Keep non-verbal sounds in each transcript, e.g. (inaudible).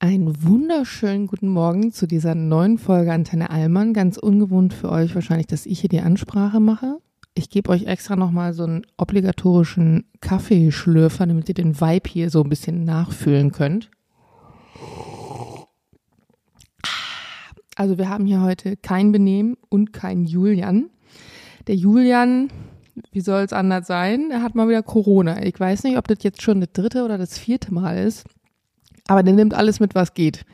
Einen wunderschönen guten Morgen zu dieser neuen Folge Antenne Allmann. Ganz ungewohnt für euch wahrscheinlich, dass ich hier die Ansprache mache. Ich gebe euch extra nochmal so einen obligatorischen Kaffeeschlürfer, damit ihr den Vibe hier so ein bisschen nachfühlen könnt. Also wir haben hier heute kein Benehmen und kein Julian. Der Julian, wie soll es anders sein? Er hat mal wieder Corona. Ich weiß nicht, ob das jetzt schon das dritte oder das vierte Mal ist. Aber der nimmt alles mit, was geht.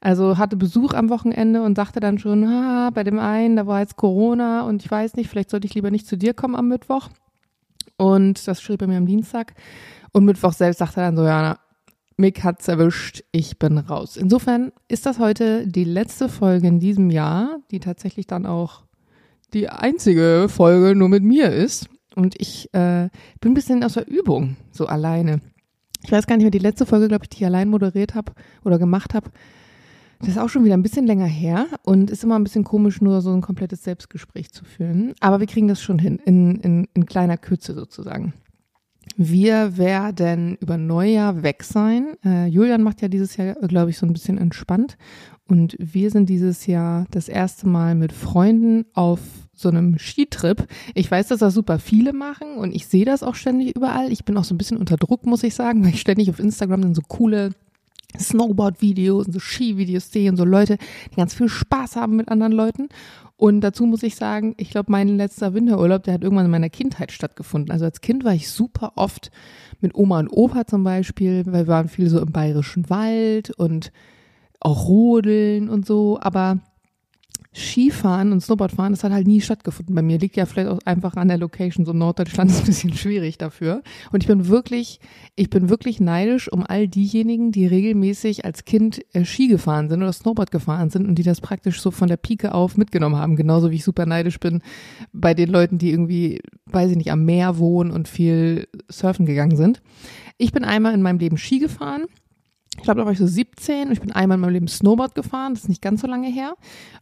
Also hatte Besuch am Wochenende und sagte dann schon, ah, bei dem einen, da war jetzt Corona und ich weiß nicht, vielleicht sollte ich lieber nicht zu dir kommen am Mittwoch. Und das schrieb er mir am Dienstag. Und Mittwoch selbst sagte er dann so, ja, mich hat's erwischt, ich bin raus. Insofern ist das heute die letzte Folge in diesem Jahr, die tatsächlich dann auch die einzige Folge nur mit mir ist. Und ich äh, bin ein bisschen aus der Übung, so alleine ich weiß gar nicht mehr, die letzte Folge, glaube ich, die ich allein moderiert habe oder gemacht habe, das ist auch schon wieder ein bisschen länger her und ist immer ein bisschen komisch, nur so ein komplettes Selbstgespräch zu führen. Aber wir kriegen das schon hin, in, in, in kleiner Kürze sozusagen. Wir werden über Neujahr weg sein. Äh, Julian macht ja dieses Jahr, glaube ich, so ein bisschen entspannt. Und wir sind dieses Jahr das erste Mal mit Freunden auf so einem Skitrip. Ich weiß, dass das super viele machen und ich sehe das auch ständig überall. Ich bin auch so ein bisschen unter Druck, muss ich sagen, weil ich ständig auf Instagram dann so coole Snowboard-Videos und so Ski-Videos sehe und so Leute, die ganz viel Spaß haben mit anderen Leuten. Und dazu muss ich sagen, ich glaube, mein letzter Winterurlaub, der hat irgendwann in meiner Kindheit stattgefunden. Also als Kind war ich super oft mit Oma und Opa zum Beispiel, weil wir waren viel so im bayerischen Wald und auch rodeln und so. Aber Skifahren und Snowboardfahren, das hat halt nie stattgefunden bei mir. Liegt ja vielleicht auch einfach an der Location. So Norddeutschland (laughs) ist ein bisschen schwierig dafür. Und ich bin wirklich, ich bin wirklich neidisch um all diejenigen, die regelmäßig als Kind äh, Ski gefahren sind oder Snowboard gefahren sind und die das praktisch so von der Pike auf mitgenommen haben. Genauso wie ich super neidisch bin bei den Leuten, die irgendwie, weiß ich nicht, am Meer wohnen und viel surfen gegangen sind. Ich bin einmal in meinem Leben Ski gefahren ich glaube, da war ich so 17 und ich bin einmal in meinem Leben Snowboard gefahren, das ist nicht ganz so lange her.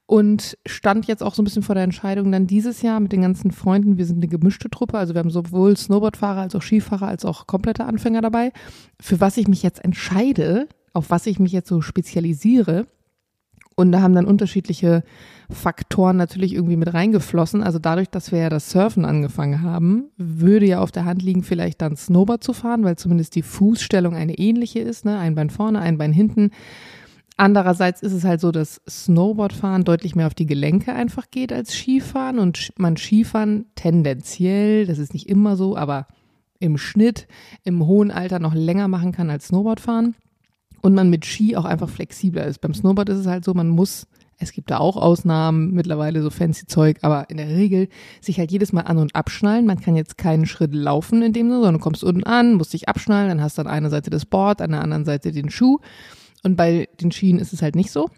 Und stand jetzt auch so ein bisschen vor der Entscheidung, dann dieses Jahr mit den ganzen Freunden, wir sind eine gemischte Truppe, also wir haben sowohl Snowboardfahrer als auch Skifahrer als auch komplette Anfänger dabei, für was ich mich jetzt entscheide, auf was ich mich jetzt so spezialisiere. Und da haben dann unterschiedliche Faktoren natürlich irgendwie mit reingeflossen. Also dadurch, dass wir ja das Surfen angefangen haben, würde ja auf der Hand liegen, vielleicht dann Snowboard zu fahren, weil zumindest die Fußstellung eine ähnliche ist, ne? Ein Bein vorne, ein Bein hinten. Andererseits ist es halt so, dass Snowboardfahren deutlich mehr auf die Gelenke einfach geht als Skifahren und man Skifahren tendenziell, das ist nicht immer so, aber im Schnitt im hohen Alter noch länger machen kann als Snowboardfahren und man mit Ski auch einfach flexibler ist. Beim Snowboard ist es halt so, man muss es gibt da auch Ausnahmen, mittlerweile so fancy Zeug, aber in der Regel sich halt jedes Mal an- und abschnallen. Man kann jetzt keinen Schritt laufen in dem Sinne, sondern du kommst unten an, musst dich abschnallen, dann hast du an einer Seite das Board, an der anderen Seite den Schuh. Und bei den Schienen ist es halt nicht so.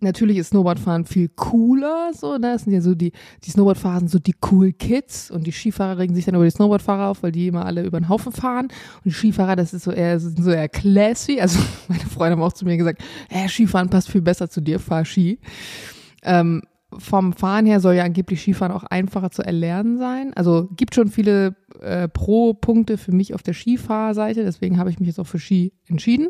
Natürlich ist Snowboardfahren viel cooler, so, da sind ja so die, die Snowboardfahrer sind so die cool Kids und die Skifahrer regen sich dann über die Snowboardfahrer auf, weil die immer alle über den Haufen fahren und die Skifahrer, das ist so eher, sind so eher classy, also (laughs) meine Freunde haben auch zu mir gesagt, äh, Skifahren passt viel besser zu dir, fahr Ski. Ähm, vom Fahren her soll ja angeblich Skifahren auch einfacher zu erlernen sein. Also gibt schon viele äh, Pro-Punkte für mich auf der Skifahrseite, deswegen habe ich mich jetzt auch für Ski entschieden.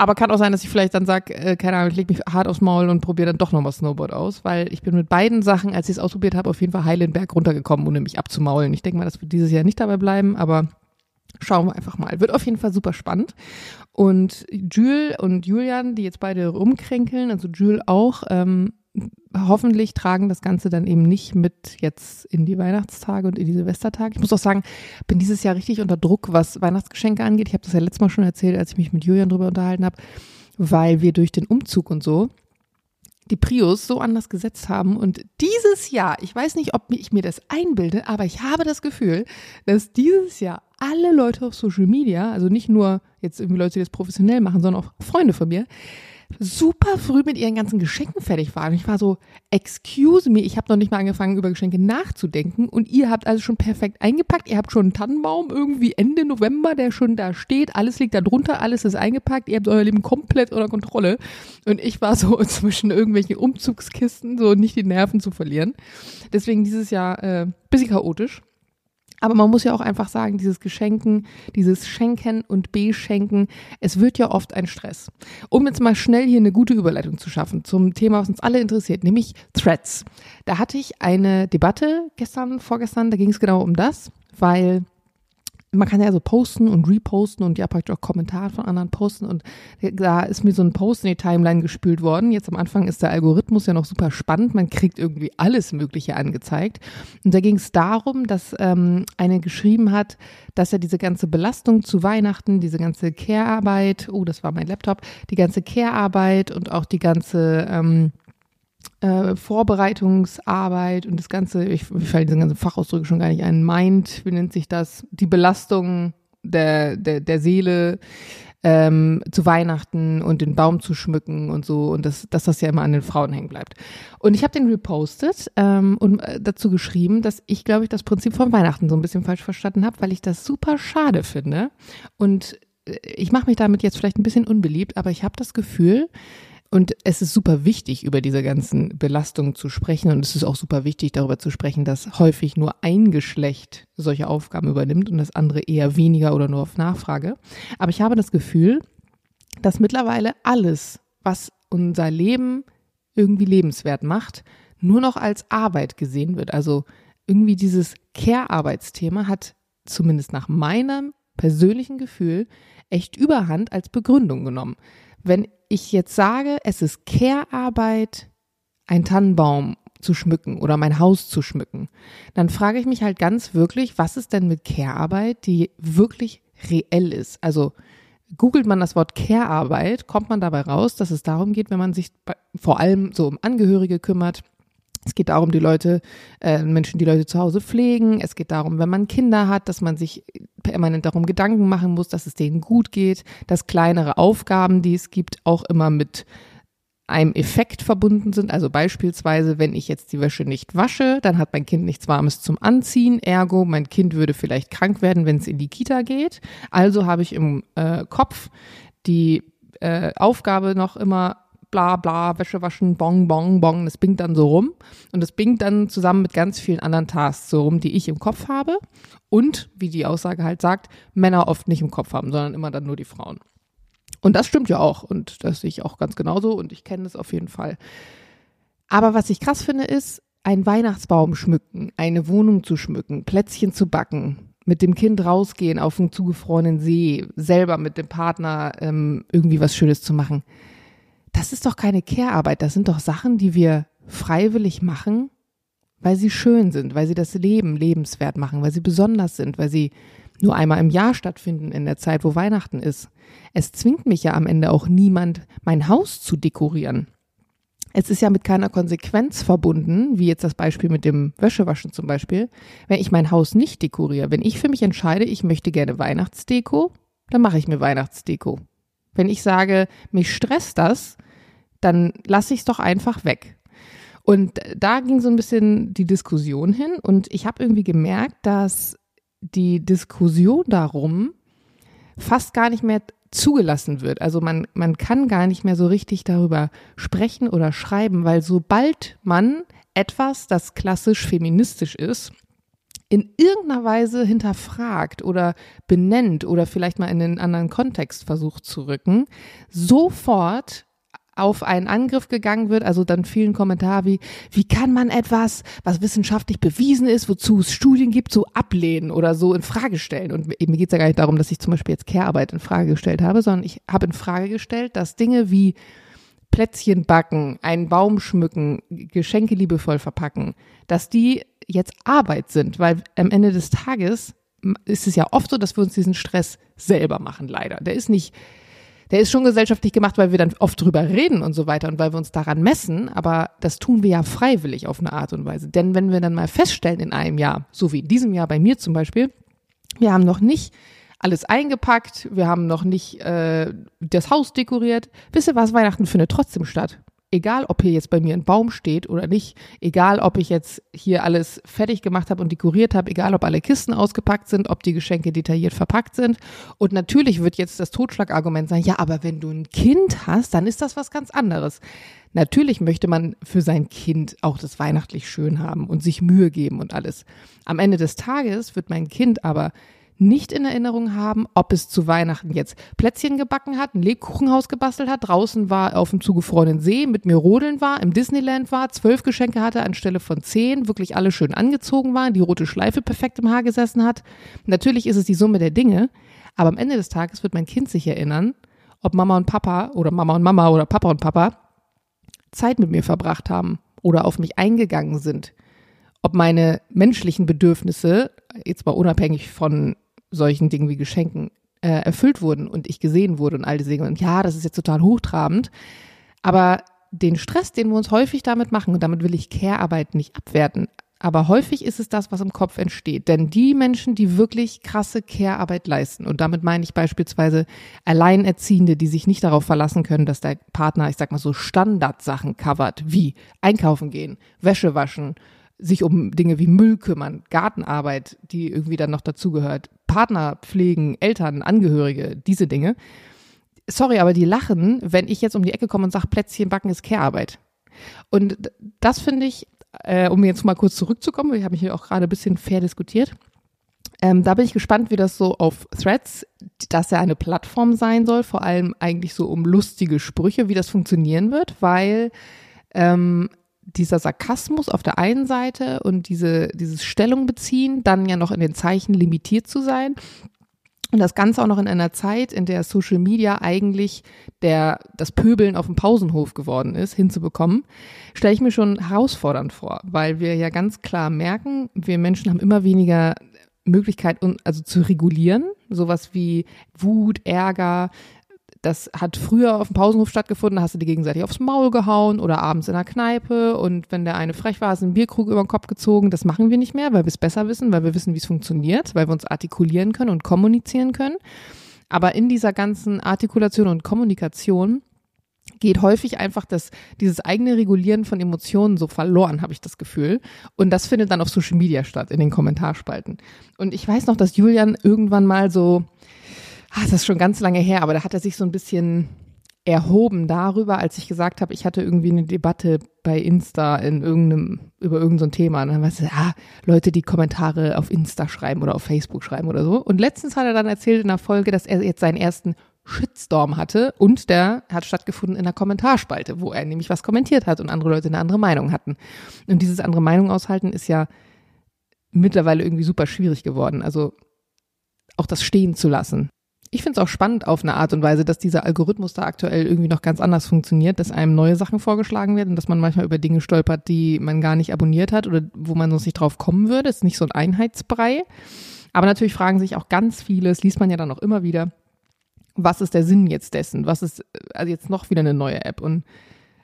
Aber kann auch sein, dass ich vielleicht dann sage, äh, keine Ahnung, ich lege mich hart aufs Maul und probiere dann doch nochmal Snowboard aus, weil ich bin mit beiden Sachen, als ich es ausprobiert habe, auf jeden Fall heil den Berg runtergekommen, ohne mich abzumaulen. Ich denke mal, das wird dieses Jahr nicht dabei bleiben, aber schauen wir einfach mal. Wird auf jeden Fall super spannend. Und Jules und Julian, die jetzt beide rumkränkeln, also Jules auch, ähm, hoffentlich tragen das Ganze dann eben nicht mit jetzt in die Weihnachtstage und in die Silvestertage. Ich muss auch sagen, bin dieses Jahr richtig unter Druck, was Weihnachtsgeschenke angeht. Ich habe das ja letztes Mal schon erzählt, als ich mich mit Julian drüber unterhalten habe, weil wir durch den Umzug und so die Prius so anders gesetzt haben. Und dieses Jahr, ich weiß nicht, ob ich mir das einbilde, aber ich habe das Gefühl, dass dieses Jahr alle Leute auf Social Media, also nicht nur jetzt irgendwie Leute, die das professionell machen, sondern auch Freunde von mir, super früh mit ihren ganzen Geschenken fertig waren. Ich war so, excuse me, ich habe noch nicht mal angefangen, über Geschenke nachzudenken und ihr habt also schon perfekt eingepackt. Ihr habt schon einen Tannenbaum irgendwie Ende November, der schon da steht. Alles liegt da drunter, alles ist eingepackt. Ihr habt euer Leben komplett unter Kontrolle. Und ich war so (laughs) zwischen irgendwelchen Umzugskisten, so nicht die Nerven zu verlieren. Deswegen dieses Jahr äh, bisschen chaotisch. Aber man muss ja auch einfach sagen, dieses Geschenken, dieses Schenken und Beschenken, es wird ja oft ein Stress. Um jetzt mal schnell hier eine gute Überleitung zu schaffen zum Thema, was uns alle interessiert, nämlich Threads. Da hatte ich eine Debatte gestern, vorgestern, da ging es genau um das, weil man kann ja so posten und reposten und ja praktisch auch Kommentare von anderen posten und da ist mir so ein Post in die Timeline gespült worden. Jetzt am Anfang ist der Algorithmus ja noch super spannend, man kriegt irgendwie alles Mögliche angezeigt. Und da ging es darum, dass ähm, eine geschrieben hat, dass er diese ganze Belastung zu Weihnachten, diese ganze Care-Arbeit, oh, das war mein Laptop, die ganze Care-Arbeit und auch die ganze ähm, äh, Vorbereitungsarbeit und das ganze, ich, ich falle diese ganzen Fachausdrücke schon gar nicht ein, Mind, wie nennt sich das, die Belastung der, der, der Seele ähm, zu Weihnachten und den Baum zu schmücken und so und das, dass das ja immer an den Frauen hängen bleibt. Und ich habe den repostet ähm, und äh, dazu geschrieben, dass ich, glaube ich, das Prinzip von Weihnachten so ein bisschen falsch verstanden habe, weil ich das super schade finde. Und äh, ich mache mich damit jetzt vielleicht ein bisschen unbeliebt, aber ich habe das Gefühl, und es ist super wichtig, über diese ganzen Belastungen zu sprechen. Und es ist auch super wichtig, darüber zu sprechen, dass häufig nur ein Geschlecht solche Aufgaben übernimmt und das andere eher weniger oder nur auf Nachfrage. Aber ich habe das Gefühl, dass mittlerweile alles, was unser Leben irgendwie lebenswert macht, nur noch als Arbeit gesehen wird. Also irgendwie dieses Care-Arbeitsthema hat zumindest nach meinem persönlichen Gefühl echt überhand als Begründung genommen. Wenn ich jetzt sage, es ist Care-Arbeit, ein Tannenbaum zu schmücken oder mein Haus zu schmücken, dann frage ich mich halt ganz wirklich, was ist denn mit Care-Arbeit, die wirklich reell ist? Also googelt man das Wort Care-Arbeit, kommt man dabei raus, dass es darum geht, wenn man sich vor allem so um Angehörige kümmert, es geht darum, die Leute, äh, Menschen, die Leute zu Hause pflegen. Es geht darum, wenn man Kinder hat, dass man sich permanent darum Gedanken machen muss, dass es denen gut geht, dass kleinere Aufgaben, die es gibt, auch immer mit einem Effekt verbunden sind. Also beispielsweise, wenn ich jetzt die Wäsche nicht wasche, dann hat mein Kind nichts Warmes zum Anziehen. Ergo, mein Kind würde vielleicht krank werden, wenn es in die Kita geht. Also habe ich im äh, Kopf die äh, Aufgabe noch immer bla bla, Wäsche waschen, bong, bong, bong. Das bingt dann so rum. Und das bingt dann zusammen mit ganz vielen anderen Tasks so rum, die ich im Kopf habe. Und, wie die Aussage halt sagt, Männer oft nicht im Kopf haben, sondern immer dann nur die Frauen. Und das stimmt ja auch. Und das sehe ich auch ganz genauso. Und ich kenne das auf jeden Fall. Aber was ich krass finde, ist, einen Weihnachtsbaum schmücken, eine Wohnung zu schmücken, Plätzchen zu backen, mit dem Kind rausgehen auf einen zugefrorenen See, selber mit dem Partner ähm, irgendwie was Schönes zu machen das ist doch keine Care-Arbeit, das sind doch Sachen, die wir freiwillig machen, weil sie schön sind, weil sie das Leben lebenswert machen, weil sie besonders sind, weil sie nur einmal im Jahr stattfinden in der Zeit, wo Weihnachten ist. Es zwingt mich ja am Ende auch niemand, mein Haus zu dekorieren. Es ist ja mit keiner Konsequenz verbunden, wie jetzt das Beispiel mit dem Wäschewaschen zum Beispiel, wenn ich mein Haus nicht dekoriere. Wenn ich für mich entscheide, ich möchte gerne Weihnachtsdeko, dann mache ich mir Weihnachtsdeko. Wenn ich sage, mich stresst das, dann lasse ich es doch einfach weg. Und da ging so ein bisschen die Diskussion hin und ich habe irgendwie gemerkt, dass die Diskussion darum fast gar nicht mehr zugelassen wird. Also man, man kann gar nicht mehr so richtig darüber sprechen oder schreiben, weil sobald man etwas, das klassisch feministisch ist, in irgendeiner Weise hinterfragt oder benennt oder vielleicht mal in einen anderen Kontext versucht zu rücken, sofort auf einen Angriff gegangen wird, also dann vielen Kommentar wie, wie kann man etwas, was wissenschaftlich bewiesen ist, wozu es Studien gibt, so ablehnen oder so in Frage stellen. Und mir geht es ja gar nicht darum, dass ich zum Beispiel jetzt Care-Arbeit in Frage gestellt habe, sondern ich habe in Frage gestellt, dass Dinge wie Plätzchen backen, einen Baum schmücken, Geschenke liebevoll verpacken, dass die jetzt Arbeit sind, weil am Ende des Tages ist es ja oft so, dass wir uns diesen Stress selber machen, leider. Der ist nicht, der ist schon gesellschaftlich gemacht, weil wir dann oft drüber reden und so weiter und weil wir uns daran messen, aber das tun wir ja freiwillig auf eine Art und Weise. Denn wenn wir dann mal feststellen in einem Jahr, so wie in diesem Jahr bei mir zum Beispiel, wir haben noch nicht alles eingepackt, wir haben noch nicht äh, das Haus dekoriert. Wisst ihr was, Weihnachten findet trotzdem statt. Egal ob hier jetzt bei mir ein Baum steht oder nicht, egal ob ich jetzt hier alles fertig gemacht habe und dekoriert habe, egal ob alle Kisten ausgepackt sind, ob die Geschenke detailliert verpackt sind. Und natürlich wird jetzt das Totschlagargument sein, ja, aber wenn du ein Kind hast, dann ist das was ganz anderes. Natürlich möchte man für sein Kind auch das weihnachtlich schön haben und sich Mühe geben und alles. Am Ende des Tages wird mein Kind aber nicht in Erinnerung haben, ob es zu Weihnachten jetzt Plätzchen gebacken hat, ein Lebkuchenhaus gebastelt hat, draußen war auf dem zugefrorenen See, mit mir rodeln war, im Disneyland war, zwölf Geschenke hatte anstelle von zehn, wirklich alle schön angezogen waren, die rote Schleife perfekt im Haar gesessen hat. Natürlich ist es die Summe der Dinge, aber am Ende des Tages wird mein Kind sich erinnern, ob Mama und Papa oder Mama und Mama oder Papa und Papa Zeit mit mir verbracht haben oder auf mich eingegangen sind. Ob meine menschlichen Bedürfnisse, jetzt mal unabhängig von solchen Dingen wie Geschenken äh, erfüllt wurden und ich gesehen wurde und all diese Dinge. Und ja, das ist jetzt total hochtrabend. Aber den Stress, den wir uns häufig damit machen, und damit will ich Care-Arbeit nicht abwerten, aber häufig ist es das, was im Kopf entsteht. Denn die Menschen, die wirklich krasse Care-Arbeit leisten, und damit meine ich beispielsweise Alleinerziehende, die sich nicht darauf verlassen können, dass der Partner, ich sag mal so, Standardsachen covert, wie einkaufen gehen, Wäsche waschen, sich um Dinge wie Müll kümmern, Gartenarbeit, die irgendwie dann noch dazugehört, Partner pflegen, Eltern, Angehörige, diese Dinge. Sorry, aber die lachen, wenn ich jetzt um die Ecke komme und sage, Plätzchen backen ist Care-Arbeit. Und das finde ich, äh, um jetzt mal kurz zurückzukommen, wir haben hier auch gerade ein bisschen fair diskutiert. Ähm, da bin ich gespannt, wie das so auf Threads, dass er eine Plattform sein soll, vor allem eigentlich so um lustige Sprüche, wie das funktionieren wird, weil ähm, dieser Sarkasmus auf der einen Seite und diese, dieses Stellung beziehen, dann ja noch in den Zeichen limitiert zu sein. Und das Ganze auch noch in einer Zeit, in der Social Media eigentlich der, das Pöbeln auf dem Pausenhof geworden ist, hinzubekommen, stelle ich mir schon herausfordernd vor, weil wir ja ganz klar merken, wir Menschen haben immer weniger Möglichkeit, also zu regulieren. Sowas wie Wut, Ärger, das hat früher auf dem Pausenhof stattgefunden, da hast du die gegenseitig aufs Maul gehauen oder abends in der Kneipe und wenn der eine frech war, hast du einen Bierkrug über den Kopf gezogen. Das machen wir nicht mehr, weil wir es besser wissen, weil wir wissen, wie es funktioniert, weil wir uns artikulieren können und kommunizieren können. Aber in dieser ganzen Artikulation und Kommunikation geht häufig einfach das, dieses eigene Regulieren von Emotionen so verloren, habe ich das Gefühl. Und das findet dann auf Social Media statt, in den Kommentarspalten. Und ich weiß noch, dass Julian irgendwann mal so, ach, das ist schon ganz lange her, aber da hat er sich so ein bisschen erhoben darüber, als ich gesagt habe, ich hatte irgendwie eine Debatte bei Insta in irgendeinem, über irgendein so Thema. Und dann weißt du, ah, Leute, die Kommentare auf Insta schreiben oder auf Facebook schreiben oder so. Und letztens hat er dann erzählt in der Folge, dass er jetzt seinen ersten Shitstorm hatte und der hat stattgefunden in der Kommentarspalte, wo er nämlich was kommentiert hat und andere Leute eine andere Meinung hatten. Und dieses andere Meinung aushalten ist ja mittlerweile irgendwie super schwierig geworden. Also auch das stehen zu lassen ich finde es auch spannend auf eine Art und Weise, dass dieser Algorithmus da aktuell irgendwie noch ganz anders funktioniert, dass einem neue Sachen vorgeschlagen werden dass man manchmal über Dinge stolpert, die man gar nicht abonniert hat oder wo man sonst nicht drauf kommen würde. Es ist nicht so ein Einheitsbrei. Aber natürlich fragen sich auch ganz viele, das liest man ja dann auch immer wieder, was ist der Sinn jetzt dessen? Was ist also jetzt noch wieder eine neue App? Und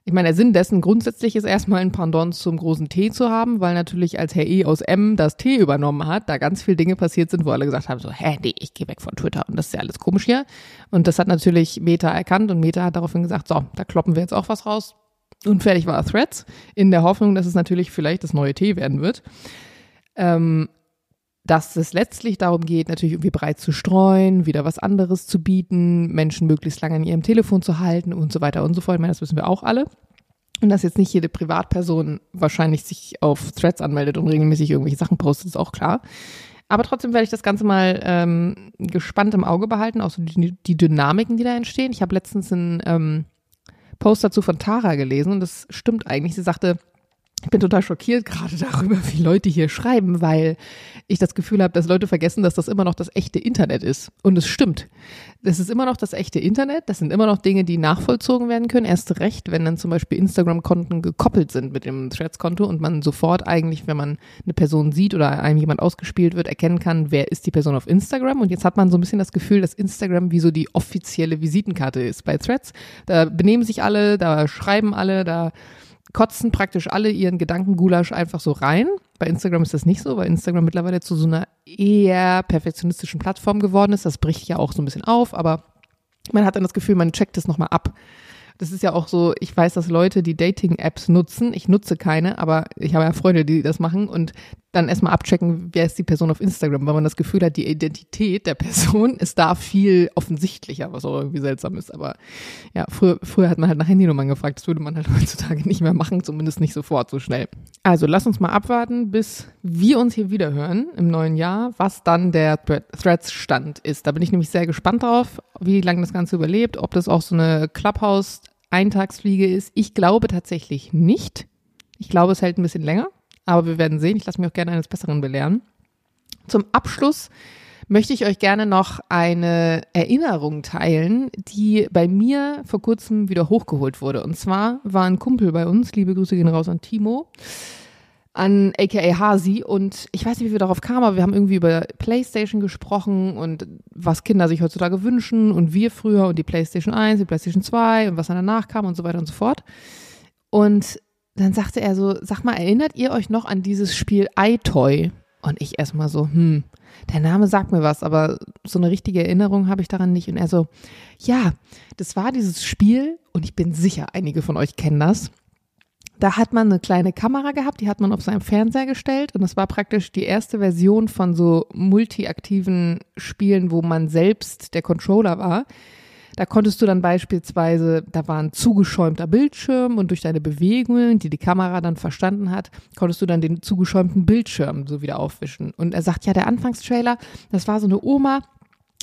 ich meine, der Sinn dessen grundsätzlich ist erstmal ein Pendant zum großen T zu haben, weil natürlich als Herr E aus M das T übernommen hat, da ganz viele Dinge passiert sind, wo alle gesagt haben, so, hä, nee, ich gehe weg von Twitter und das ist ja alles komisch hier. Und das hat natürlich Meta erkannt und Meta hat daraufhin gesagt, so, da kloppen wir jetzt auch was raus. Und fertig war Threads, in der Hoffnung, dass es natürlich vielleicht das neue T werden wird. Ähm, dass es letztlich darum geht, natürlich irgendwie breit zu streuen, wieder was anderes zu bieten, Menschen möglichst lange an ihrem Telefon zu halten und so weiter und so fort. Ich meine, das wissen wir auch alle. Und dass jetzt nicht jede Privatperson wahrscheinlich sich auf Threads anmeldet und regelmäßig irgendwelche Sachen postet, ist auch klar. Aber trotzdem werde ich das Ganze mal ähm, gespannt im Auge behalten, auch so die, die Dynamiken, die da entstehen. Ich habe letztens einen ähm, Post dazu von Tara gelesen und das stimmt eigentlich. Sie sagte, ich bin total schockiert gerade (laughs) darüber, wie Leute hier schreiben, weil ich das Gefühl habe, dass Leute vergessen, dass das immer noch das echte Internet ist. Und es stimmt. Das ist immer noch das echte Internet. Das sind immer noch Dinge, die nachvollzogen werden können. Erst recht, wenn dann zum Beispiel Instagram-Konten gekoppelt sind mit dem Threads-Konto und man sofort eigentlich, wenn man eine Person sieht oder einem jemand ausgespielt wird, erkennen kann, wer ist die Person auf Instagram. Und jetzt hat man so ein bisschen das Gefühl, dass Instagram wie so die offizielle Visitenkarte ist bei Threads. Da benehmen sich alle, da schreiben alle, da kotzen praktisch alle ihren Gedankengulasch einfach so rein. Bei Instagram ist das nicht so, weil Instagram mittlerweile zu so einer eher perfektionistischen Plattform geworden ist. Das bricht ja auch so ein bisschen auf, aber man hat dann das Gefühl, man checkt es nochmal ab. Das ist ja auch so, ich weiß, dass Leute, die Dating-Apps nutzen, ich nutze keine, aber ich habe ja Freunde, die das machen und dann erstmal abchecken, wer ist die Person auf Instagram, weil man das Gefühl hat, die Identität der Person (laughs) ist da viel offensichtlicher, was auch irgendwie seltsam ist. Aber ja, früher, früher hat man halt nach Handynummern gefragt, das würde man halt (laughs) heutzutage nicht mehr machen, zumindest nicht sofort so schnell. Also lass uns mal abwarten, bis wir uns hier wieder hören im neuen Jahr, was dann der Threads-Stand ist. Da bin ich nämlich sehr gespannt drauf, wie lange das Ganze überlebt, ob das auch so eine Clubhouse-Eintagsfliege ist. Ich glaube tatsächlich nicht. Ich glaube, es hält ein bisschen länger. Aber wir werden sehen. Ich lasse mich auch gerne eines Besseren belehren. Zum Abschluss möchte ich euch gerne noch eine Erinnerung teilen, die bei mir vor kurzem wieder hochgeholt wurde. Und zwar war ein Kumpel bei uns, liebe Grüße gehen raus an Timo, an aka Hasi. Und ich weiß nicht, wie wir darauf kamen, aber wir haben irgendwie über PlayStation gesprochen und was Kinder sich heutzutage wünschen und wir früher und die PlayStation 1, die PlayStation 2 und was danach kam und so weiter und so fort. Und dann sagte er so, sag mal, erinnert ihr euch noch an dieses Spiel iToy? Und ich erstmal so, hm, der Name sagt mir was, aber so eine richtige Erinnerung habe ich daran nicht. Und er so, ja, das war dieses Spiel und ich bin sicher, einige von euch kennen das. Da hat man eine kleine Kamera gehabt, die hat man auf seinem Fernseher gestellt und das war praktisch die erste Version von so multiaktiven Spielen, wo man selbst der Controller war. Da konntest du dann beispielsweise, da war ein zugeschäumter Bildschirm und durch deine Bewegungen, die die Kamera dann verstanden hat, konntest du dann den zugeschäumten Bildschirm so wieder aufwischen. Und er sagt, ja, der Anfangstrailer, das war so eine Oma,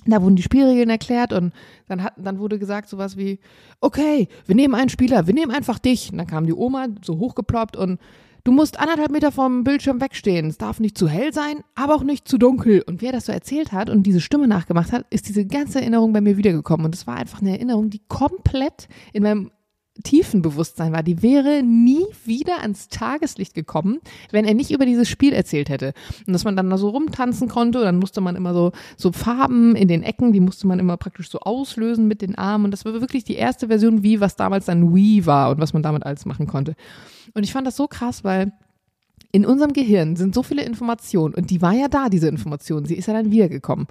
da wurden die Spielregeln erklärt und dann hat, dann wurde gesagt sowas wie, okay, wir nehmen einen Spieler, wir nehmen einfach dich. Und dann kam die Oma so hochgeploppt und Du musst anderthalb Meter vom Bildschirm wegstehen. Es darf nicht zu hell sein, aber auch nicht zu dunkel. Und wer das so erzählt hat und diese Stimme nachgemacht hat, ist diese ganze Erinnerung bei mir wiedergekommen. Und es war einfach eine Erinnerung, die komplett in meinem tiefen Bewusstsein war, die wäre nie wieder ans Tageslicht gekommen, wenn er nicht über dieses Spiel erzählt hätte. Und dass man dann da so rumtanzen konnte, dann musste man immer so, so Farben in den Ecken, die musste man immer praktisch so auslösen mit den Armen. Und das war wirklich die erste Version, wie was damals dann Wii war und was man damit alles machen konnte. Und ich fand das so krass, weil in unserem Gehirn sind so viele Informationen und die war ja da, diese Information. Sie ist ja dann wiedergekommen.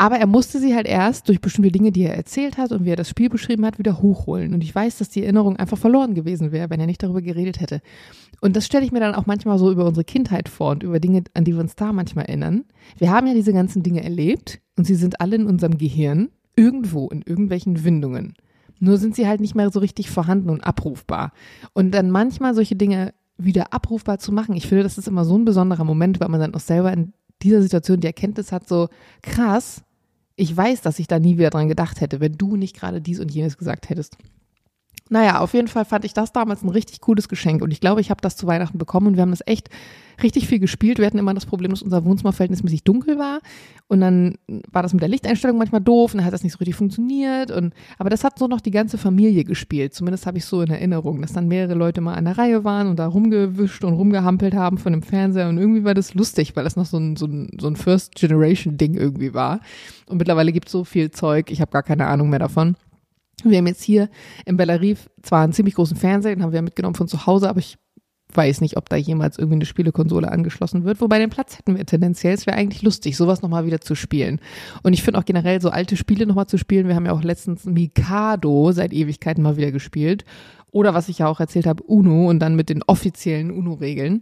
Aber er musste sie halt erst durch bestimmte Dinge, die er erzählt hat und wie er das Spiel beschrieben hat, wieder hochholen. Und ich weiß, dass die Erinnerung einfach verloren gewesen wäre, wenn er nicht darüber geredet hätte. Und das stelle ich mir dann auch manchmal so über unsere Kindheit vor und über Dinge, an die wir uns da manchmal erinnern. Wir haben ja diese ganzen Dinge erlebt und sie sind alle in unserem Gehirn, irgendwo, in irgendwelchen Windungen. Nur sind sie halt nicht mehr so richtig vorhanden und abrufbar. Und dann manchmal solche Dinge wieder abrufbar zu machen, ich finde, das ist immer so ein besonderer Moment, weil man dann auch selber in dieser Situation die Erkenntnis hat, so krass, ich weiß, dass ich da nie wieder dran gedacht hätte, wenn du nicht gerade dies und jenes gesagt hättest. Naja, auf jeden Fall fand ich das damals ein richtig cooles Geschenk und ich glaube, ich habe das zu Weihnachten bekommen und wir haben das echt richtig viel gespielt. Wir hatten immer das Problem, dass unser Wohnzimmer verhältnismäßig dunkel war und dann war das mit der Lichteinstellung manchmal doof und dann hat das nicht so richtig funktioniert und aber das hat so noch die ganze Familie gespielt. Zumindest habe ich so in Erinnerung, dass dann mehrere Leute mal an der Reihe waren und da rumgewischt und rumgehampelt haben von dem Fernseher und irgendwie war das lustig, weil das noch so ein, so ein, so ein First-Generation-Ding irgendwie war. Und mittlerweile gibt es so viel Zeug, ich habe gar keine Ahnung mehr davon. Wir haben jetzt hier im Bellarive zwar einen ziemlich großen Fernseher, den haben wir mitgenommen von zu Hause, aber ich weiß nicht, ob da jemals irgendwie eine Spielekonsole angeschlossen wird. Wobei den Platz hätten wir tendenziell. Es wäre eigentlich lustig, sowas nochmal wieder zu spielen. Und ich finde auch generell so alte Spiele nochmal zu spielen. Wir haben ja auch letztens Mikado seit Ewigkeiten mal wieder gespielt. Oder was ich ja auch erzählt habe, Uno und dann mit den offiziellen Uno-Regeln.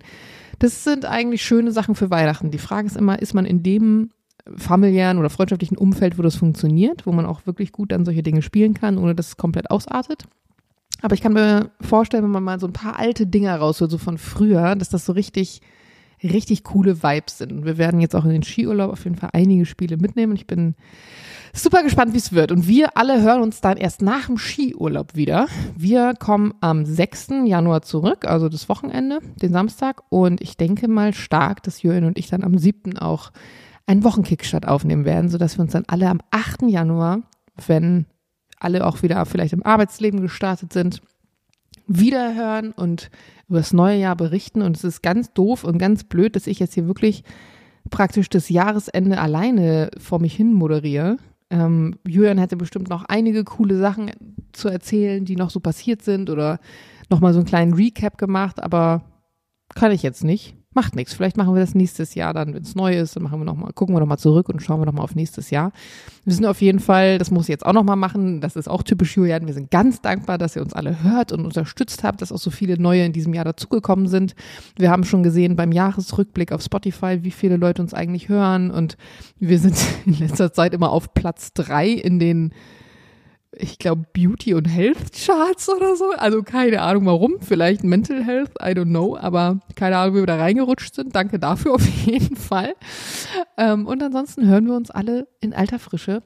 Das sind eigentlich schöne Sachen für Weihnachten. Die Frage ist immer, ist man in dem familiären oder freundschaftlichen Umfeld, wo das funktioniert, wo man auch wirklich gut dann solche Dinge spielen kann, ohne dass es komplett ausartet. Aber ich kann mir vorstellen, wenn man mal so ein paar alte Dinger rausholt, so von früher, dass das so richtig, richtig coole Vibes sind. Und wir werden jetzt auch in den Skiurlaub auf jeden Fall einige Spiele mitnehmen. Ich bin super gespannt, wie es wird. Und wir alle hören uns dann erst nach dem Skiurlaub wieder. Wir kommen am 6. Januar zurück, also das Wochenende, den Samstag. Und ich denke mal stark, dass Jürgen und ich dann am 7. auch einen Wochenkickstart aufnehmen werden, sodass wir uns dann alle am 8. Januar, wenn alle auch wieder vielleicht im Arbeitsleben gestartet sind, wiederhören und über das neue Jahr berichten. Und es ist ganz doof und ganz blöd, dass ich jetzt hier wirklich praktisch das Jahresende alleine vor mich hin moderiere. Ähm, Julian hätte bestimmt noch einige coole Sachen zu erzählen, die noch so passiert sind oder nochmal so einen kleinen Recap gemacht, aber kann ich jetzt nicht. Macht nichts. Vielleicht machen wir das nächstes Jahr dann, wenn es neu ist, dann machen wir noch mal, gucken wir noch mal zurück und schauen wir noch mal auf nächstes Jahr. Wir sind auf jeden Fall, das muss ich jetzt auch noch mal machen, das ist auch typisch Julian, wir sind ganz dankbar, dass ihr uns alle hört und unterstützt habt, dass auch so viele neue in diesem Jahr dazugekommen sind. Wir haben schon gesehen beim Jahresrückblick auf Spotify, wie viele Leute uns eigentlich hören und wir sind (laughs) in letzter Zeit immer auf Platz drei in den ich glaube, Beauty und Health Charts oder so. Also keine Ahnung warum. Vielleicht Mental Health, I don't know. Aber keine Ahnung, wie wir da reingerutscht sind. Danke dafür (laughs) auf jeden Fall. Ähm, und ansonsten hören wir uns alle in alter Frische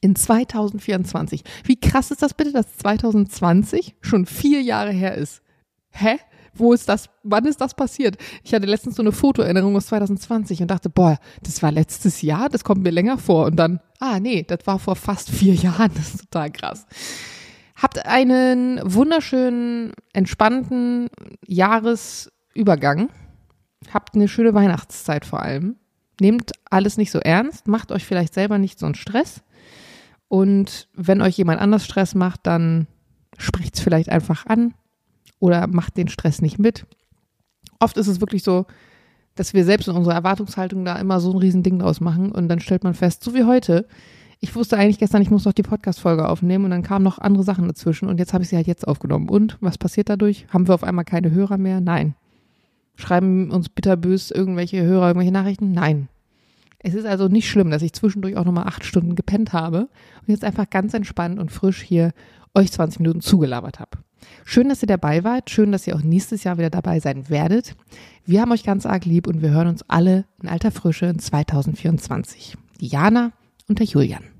in 2024. Wie krass ist das bitte, dass 2020 schon vier Jahre her ist? Hä? Wo ist das, wann ist das passiert? Ich hatte letztens so eine Fotoerinnerung aus 2020 und dachte, boah, das war letztes Jahr, das kommt mir länger vor. Und dann, ah nee, das war vor fast vier (laughs) Jahren, das ist total krass. Habt einen wunderschönen, entspannten Jahresübergang. Habt eine schöne Weihnachtszeit vor allem. Nehmt alles nicht so ernst, macht euch vielleicht selber nicht so einen Stress. Und wenn euch jemand anders Stress macht, dann spricht es vielleicht einfach an, oder macht den Stress nicht mit. Oft ist es wirklich so, dass wir selbst in unserer Erwartungshaltung da immer so ein Riesending draus machen und dann stellt man fest, so wie heute, ich wusste eigentlich gestern, ich muss noch die Podcast-Folge aufnehmen und dann kamen noch andere Sachen dazwischen und jetzt habe ich sie halt jetzt aufgenommen. Und was passiert dadurch? Haben wir auf einmal keine Hörer mehr? Nein. Schreiben uns bitterbös irgendwelche Hörer irgendwelche Nachrichten? Nein. Es ist also nicht schlimm, dass ich zwischendurch auch nochmal acht Stunden gepennt habe und jetzt einfach ganz entspannt und frisch hier euch 20 Minuten zugelabert habe. Schön, dass ihr dabei wart. Schön, dass ihr auch nächstes Jahr wieder dabei sein werdet. Wir haben euch ganz arg lieb und wir hören uns alle in alter Frische in 2024. Diana und der Julian.